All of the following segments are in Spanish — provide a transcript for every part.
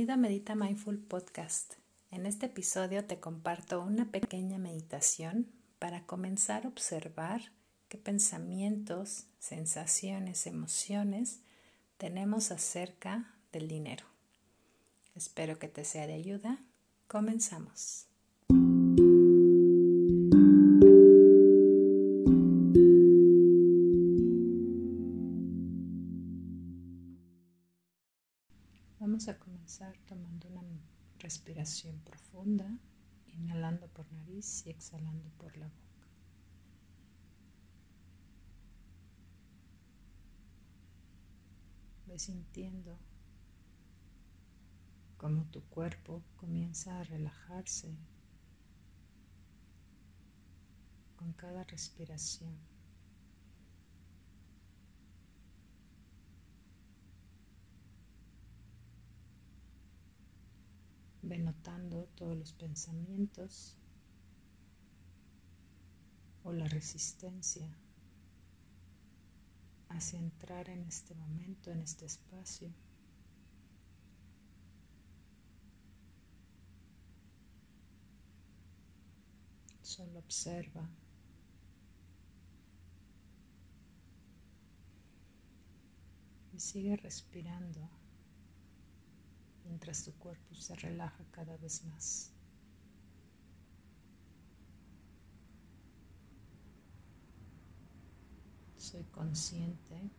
Bienvenido a Medita Mindful Podcast. En este episodio te comparto una pequeña meditación para comenzar a observar qué pensamientos, sensaciones, emociones tenemos acerca del dinero. Espero que te sea de ayuda. Comenzamos. Tomando una respiración profunda, inhalando por nariz y exhalando por la boca. Ve sintiendo cómo tu cuerpo comienza a relajarse con cada respiración. Notando todos los pensamientos o la resistencia hacia entrar en este momento, en este espacio. Solo observa. Y sigue respirando mientras tu cuerpo se relaja cada vez más. Soy consciente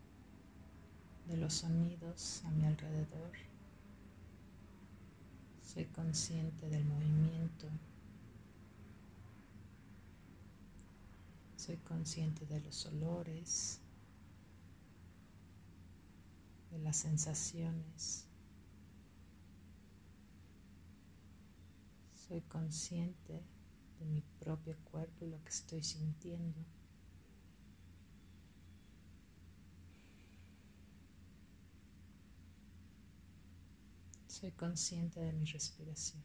de los sonidos a mi alrededor. Soy consciente del movimiento. Soy consciente de los olores, de las sensaciones. Soy consciente de mi propio cuerpo y lo que estoy sintiendo. Soy consciente de mi respiración.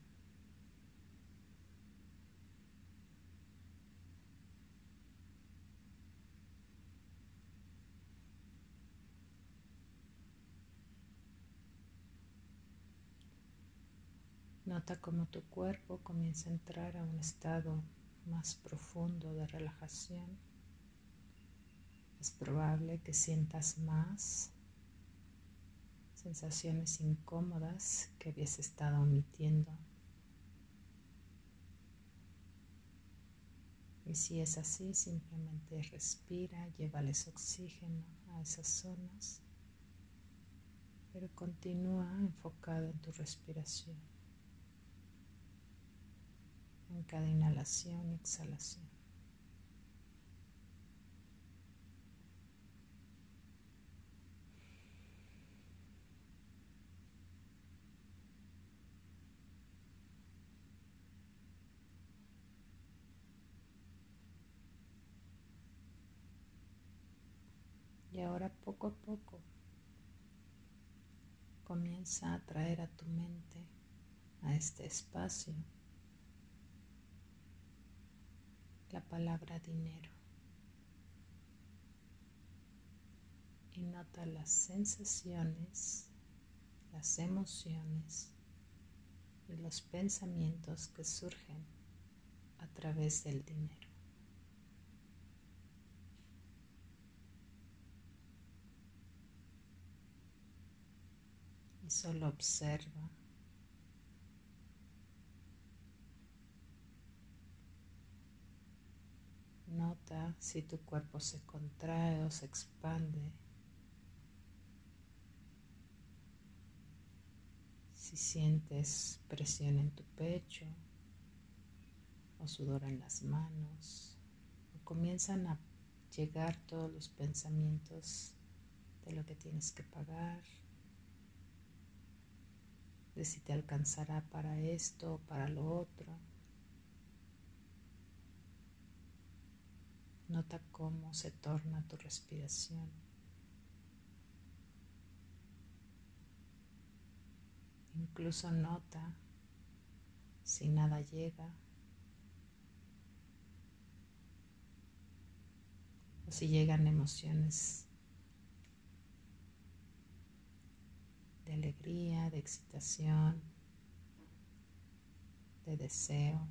Nota cómo tu cuerpo comienza a entrar a un estado más profundo de relajación. Es probable que sientas más sensaciones incómodas que habías estado omitiendo. Y si es así, simplemente respira, llévales oxígeno a esas zonas, pero continúa enfocado en tu respiración en cada inhalación y exhalación. Y ahora poco a poco comienza a traer a tu mente a este espacio la palabra dinero y nota las sensaciones, las emociones y los pensamientos que surgen a través del dinero. Y solo observa Si tu cuerpo se contrae o se expande. Si sientes presión en tu pecho o sudor en las manos o comienzan a llegar todos los pensamientos de lo que tienes que pagar, de si te alcanzará para esto o para lo otro. Nota cómo se torna tu respiración. Incluso nota si nada llega o si llegan emociones de alegría, de excitación, de deseo.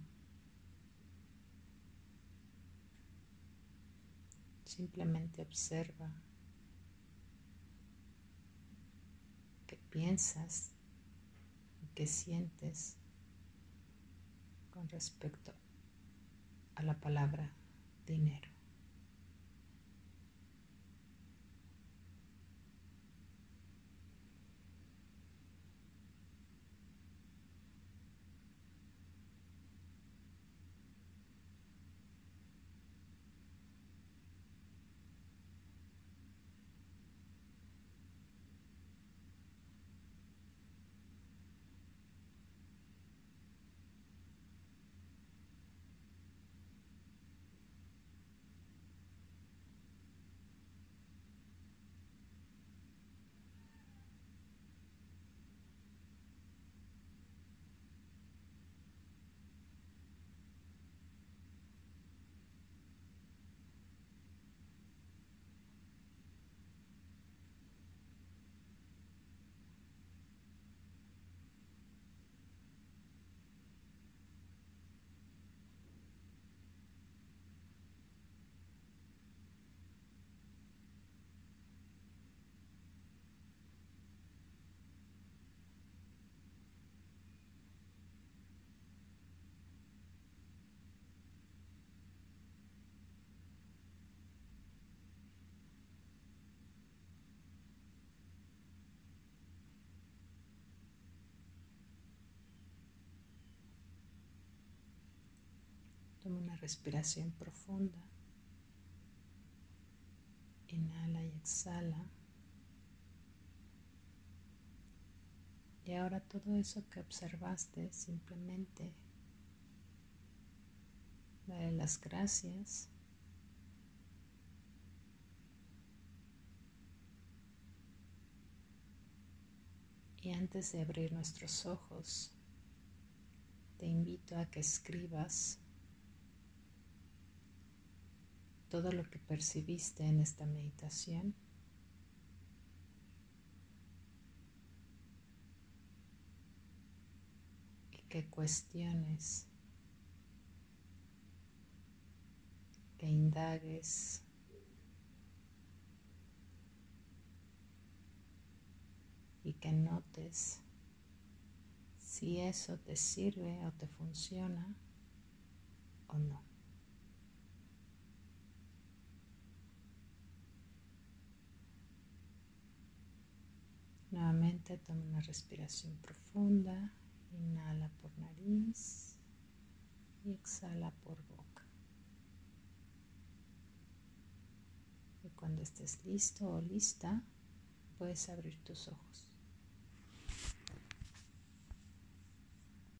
Simplemente observa qué piensas y qué sientes con respecto a la palabra dinero. Toma una respiración profunda. Inhala y exhala. Y ahora todo eso que observaste, simplemente dale las gracias. Y antes de abrir nuestros ojos, te invito a que escribas todo lo que percibiste en esta meditación. Y que cuestiones, que indagues. Y que notes si eso te sirve o te funciona o no. Nuevamente toma una respiración profunda. Inhala por nariz y exhala por boca. Y cuando estés listo o lista, puedes abrir tus ojos.